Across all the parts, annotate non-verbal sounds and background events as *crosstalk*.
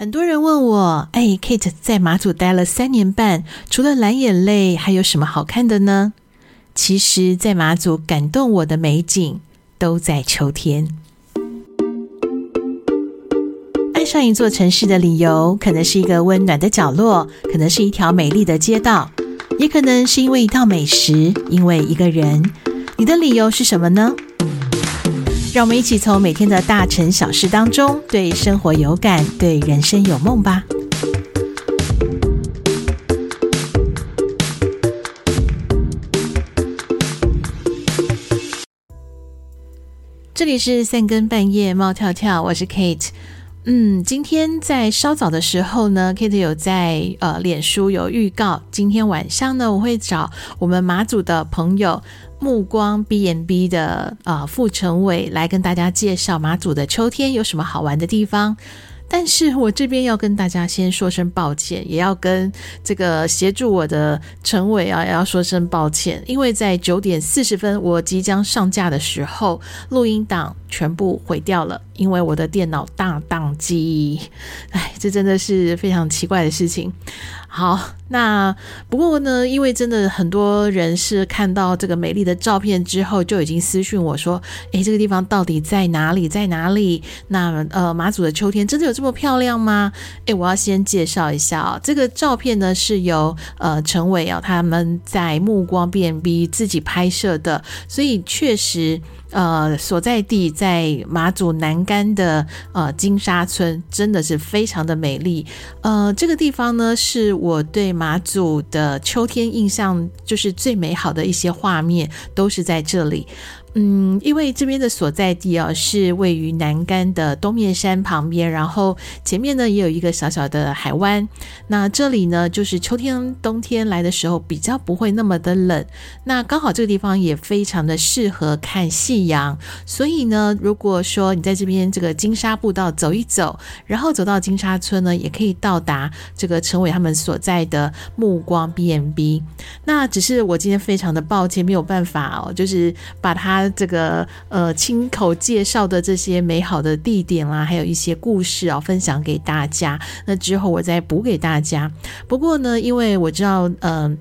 很多人问我，哎，Kate 在马祖待了三年半，除了蓝眼泪，还有什么好看的呢？其实，在马祖感动我的美景都在秋天。爱上一座城市的理由，可能是一个温暖的角落，可能是一条美丽的街道，也可能是因为一道美食，因为一个人。你的理由是什么呢？让我们一起从每天的大城小事当中，对生活有感，对人生有梦吧。这里是三更半夜，猫跳跳，我是 Kate。嗯，今天在稍早的时候呢，Kate 有在呃脸书有预告，今天晚上呢，我会找我们马祖的朋友。目光 B&B 的啊、呃，傅成伟来跟大家介绍马祖的秋天有什么好玩的地方。但是我这边要跟大家先说声抱歉，也要跟这个协助我的陈伟啊，也要说声抱歉，因为在九点四十分我即将上架的时候，录音档全部毁掉了，因为我的电脑大宕机。*laughs* 哎，这真的是非常奇怪的事情。好，那不过呢，因为真的很多人是看到这个美丽的照片之后，就已经私讯我说：“诶，这个地方到底在哪里？在哪里？”那呃，马祖的秋天真的有这么漂亮吗？诶，我要先介绍一下啊，这个照片呢是由呃陈伟啊他们在目光 B&B 自己拍摄的，所以确实。呃，所在地在马祖南竿的呃金沙村，真的是非常的美丽。呃，这个地方呢，是我对马祖的秋天印象就是最美好的一些画面，都是在这里。嗯，因为这边的所在地啊，是位于南竿的东面山旁边，然后前面呢也有一个小小的海湾。那这里呢，就是秋天、冬天来的时候比较不会那么的冷。那刚好这个地方也非常的适合看夕阳。所以呢，如果说你在这边这个金沙步道走一走，然后走到金沙村呢，也可以到达这个成伟他们所在的目光 B&B。那只是我今天非常的抱歉，没有办法哦，就是把它。这个呃亲口介绍的这些美好的地点啦，还有一些故事啊，分享给大家。那之后我再补给大家。不过呢，因为我知道，嗯、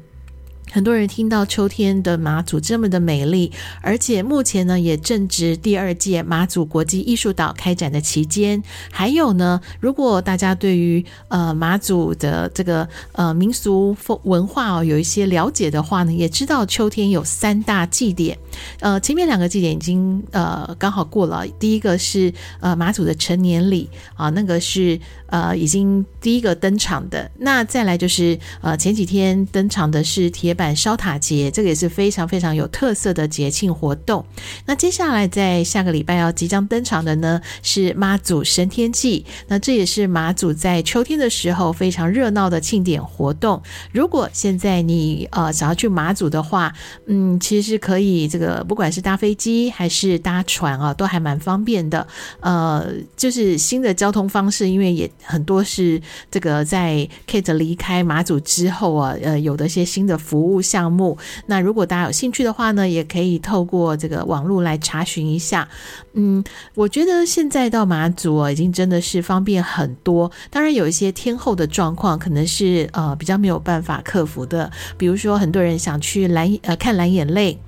很多人听到秋天的马祖这么的美丽，而且目前呢也正值第二届马祖国际艺术岛开展的期间。还有呢，如果大家对于呃马祖的这个呃民俗风文化哦有一些了解的话呢，也知道秋天有三大祭典。呃，前面两个祭典已经呃刚好过了，第一个是呃马祖的成年礼啊，那个是呃已经第一个登场的。那再来就是呃前几天登场的是铁板烧塔节，这个也是非常非常有特色的节庆活动。那接下来在下个礼拜要即将登场的呢，是妈祖升天祭。那这也是妈祖在秋天的时候非常热闹的庆典活动。如果现在你呃想要去妈祖的话，嗯，其实可以这个不管是搭飞机还是搭船啊，都还蛮方便的。呃，就是新的交通方式，因为也很多是这个在 Kate 离开妈祖之后啊，呃，有的一些新的服务。服务项目，那如果大家有兴趣的话呢，也可以透过这个网络来查询一下。嗯，我觉得现在到马祖啊，已经真的是方便很多。当然有一些天后的状况，可能是呃比较没有办法克服的，比如说很多人想去蓝呃看蓝眼泪。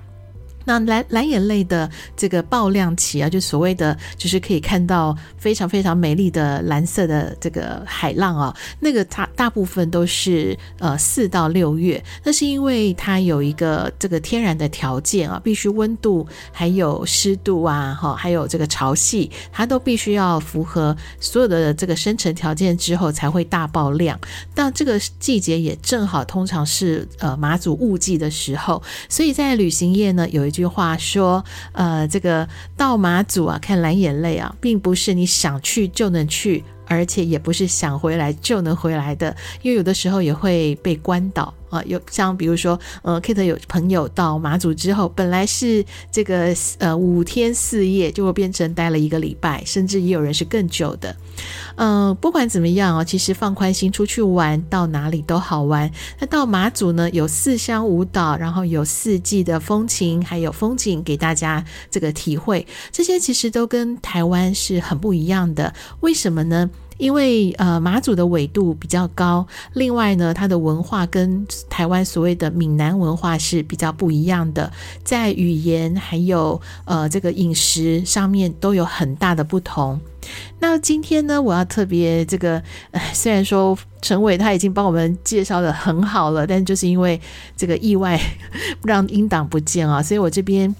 那蓝蓝眼泪的这个爆亮期啊，就所谓的就是可以看到非常非常美丽的蓝色的这个海浪啊，那个它大部分都是呃四到六月，那是因为它有一个这个天然的条件啊，必须温度还有湿度啊，哈，还有这个潮汐，它都必须要符合所有的这个生成条件之后才会大爆亮。但这个季节也正好通常是呃马祖雾季的时候，所以在旅行业呢有一句。句话说，呃，这个到马祖啊，看蓝眼泪啊，并不是你想去就能去，而且也不是想回来就能回来的，因为有的时候也会被关倒。啊，有像比如说，呃，Kate 有朋友到马祖之后，本来是这个呃五天四夜，就会变成待了一个礼拜，甚至也有人是更久的。嗯、不管怎么样哦，其实放宽心出去玩，到哪里都好玩。那到马祖呢，有四乡五岛，然后有四季的风情，还有风景给大家这个体会。这些其实都跟台湾是很不一样的。为什么呢？因为呃马祖的纬度比较高，另外呢，它的文化跟台湾所谓的闽南文化是比较不一样的，在语言还有呃这个饮食上面都有很大的不同。那今天呢，我要特别这个，虽然说陈伟他已经帮我们介绍得很好了，但就是因为这个意外 *laughs* 让音档不见啊，所以我这边。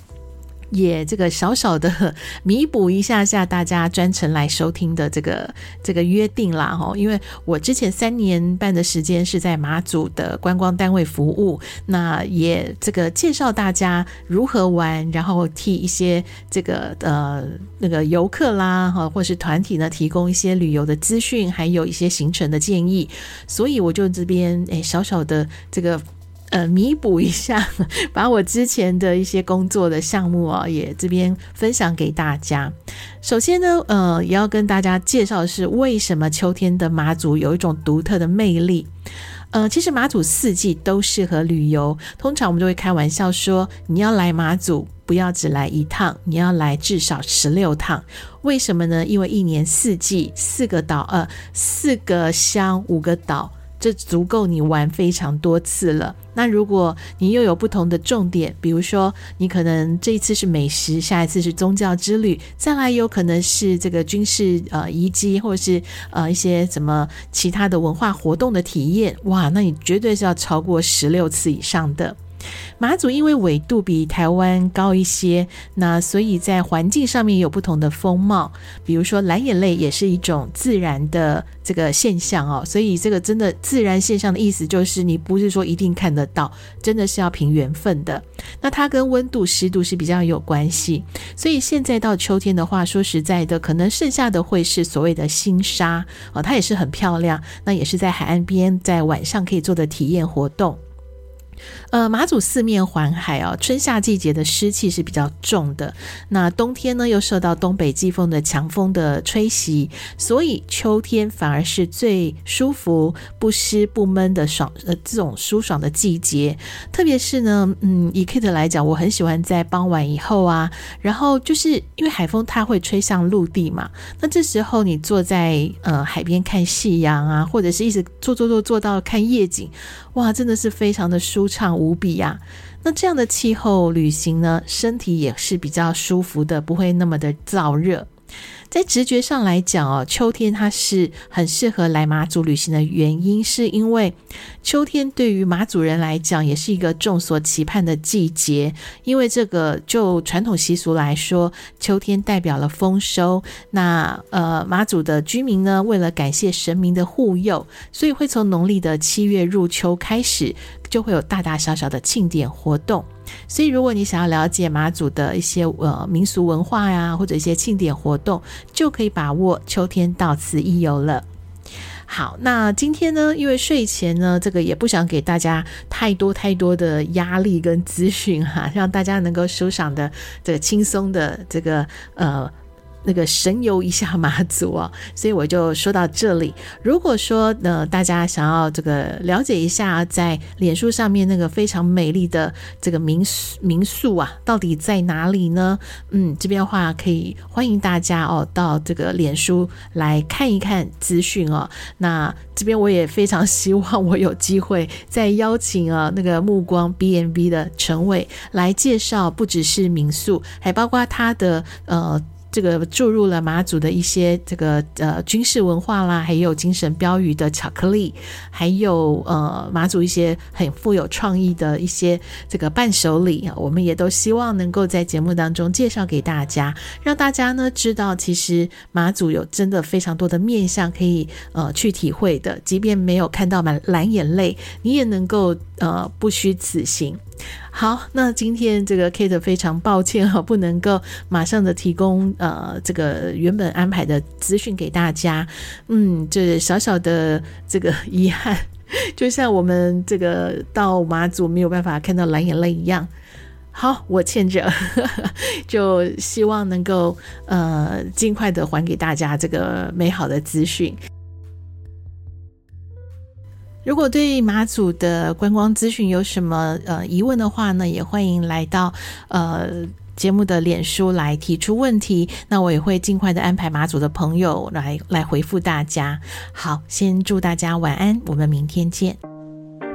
也这个小小的弥补一下下大家专程来收听的这个这个约定啦哈，因为我之前三年半的时间是在马祖的观光单位服务，那也这个介绍大家如何玩，然后替一些这个呃那个游客啦哈，或是团体呢提供一些旅游的资讯，还有一些行程的建议，所以我就这边诶小小的这个。呃，弥补一下，*laughs* 把我之前的一些工作的项目啊，也这边分享给大家。首先呢，呃，也要跟大家介绍的是，为什么秋天的马祖有一种独特的魅力。呃，其实马祖四季都适合旅游，通常我们就会开玩笑说，你要来马祖，不要只来一趟，你要来至少十六趟。为什么呢？因为一年四季，四个岛，呃，四个乡，五个岛。这足够你玩非常多次了。那如果你又有不同的重点，比如说你可能这一次是美食，下一次是宗教之旅，再来有可能是这个军事呃遗迹，或者是呃一些什么其他的文化活动的体验，哇，那你绝对是要超过十六次以上的。马祖因为纬度比台湾高一些，那所以在环境上面有不同的风貌。比如说蓝眼泪也是一种自然的这个现象哦，所以这个真的自然现象的意思就是你不是说一定看得到，真的是要凭缘分的。那它跟温度、湿度是比较有关系，所以现在到秋天的话，说实在的，可能剩下的会是所谓的新沙哦，它也是很漂亮，那也是在海岸边，在晚上可以做的体验活动。呃，马祖四面环海哦，春夏季节的湿气是比较重的。那冬天呢，又受到东北季风的强风的吹袭，所以秋天反而是最舒服、不湿不闷的爽呃这种舒爽的季节。特别是呢，嗯，以 Kate 来讲，我很喜欢在傍晚以后啊，然后就是因为海风它会吹向陆地嘛，那这时候你坐在呃海边看夕阳啊，或者是一直坐坐坐坐到看夜景，哇，真的是非常的舒畅。无比呀！那这样的气候旅行呢，身体也是比较舒服的，不会那么的燥热。在直觉上来讲哦，秋天它是很适合来马祖旅行的原因，是因为秋天对于马祖人来讲也是一个众所期盼的季节。因为这个就传统习俗来说，秋天代表了丰收。那呃，马祖的居民呢，为了感谢神明的护佑，所以会从农历的七月入秋开始，就会有大大小小的庆典活动。所以，如果你想要了解马祖的一些呃民俗文化呀，或者一些庆典活动，就可以把握秋天到此一游了。好，那今天呢，因为睡前呢，这个也不想给大家太多太多的压力跟资讯哈，让大家能够舒赏的这个轻松的这个呃。那个神游一下马祖啊，所以我就说到这里。如果说呢，大家想要这个了解一下，在脸书上面那个非常美丽的这个民宿民宿啊，到底在哪里呢？嗯，这边的话可以欢迎大家哦，到这个脸书来看一看资讯哦。那这边我也非常希望我有机会再邀请啊那个目光 B&B 的陈伟来介绍，不只是民宿，还包括他的呃。这个注入了马祖的一些这个呃军事文化啦，还有精神标语的巧克力，还有呃马祖一些很富有创意的一些这个伴手礼啊，我们也都希望能够在节目当中介绍给大家，让大家呢知道，其实马祖有真的非常多的面向可以呃去体会的，即便没有看到满蓝眼泪，你也能够呃不虚此行。好，那今天这个 Kate 非常抱歉哈，不能够马上的提供呃这个原本安排的资讯给大家，嗯，这小小的这个遗憾，就像我们这个到马祖没有办法看到蓝眼泪一样。好，我欠着，*laughs* 就希望能够呃尽快的还给大家这个美好的资讯。如果对马祖的观光资讯有什么呃疑问的话呢，也欢迎来到呃节目的脸书来提出问题，那我也会尽快的安排马祖的朋友来来回复大家。好，先祝大家晚安，我们明天见。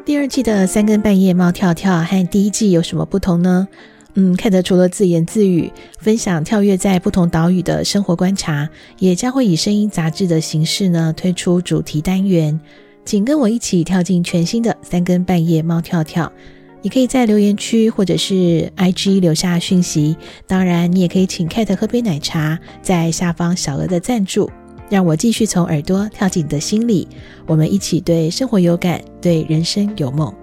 第二季的三更半夜猫跳跳和第一季有什么不同呢？嗯看得除了自言自语分享跳跃在不同岛屿的生活观察，也将会以声音杂志的形式呢推出主题单元，请跟我一起跳进全新的三更半夜猫跳跳。你可以在留言区或者是 IG 留下讯息，当然你也可以请 Kate 喝杯奶茶，在下方小额的赞助，让我继续从耳朵跳进你的心里，我们一起对生活有感，对人生有梦。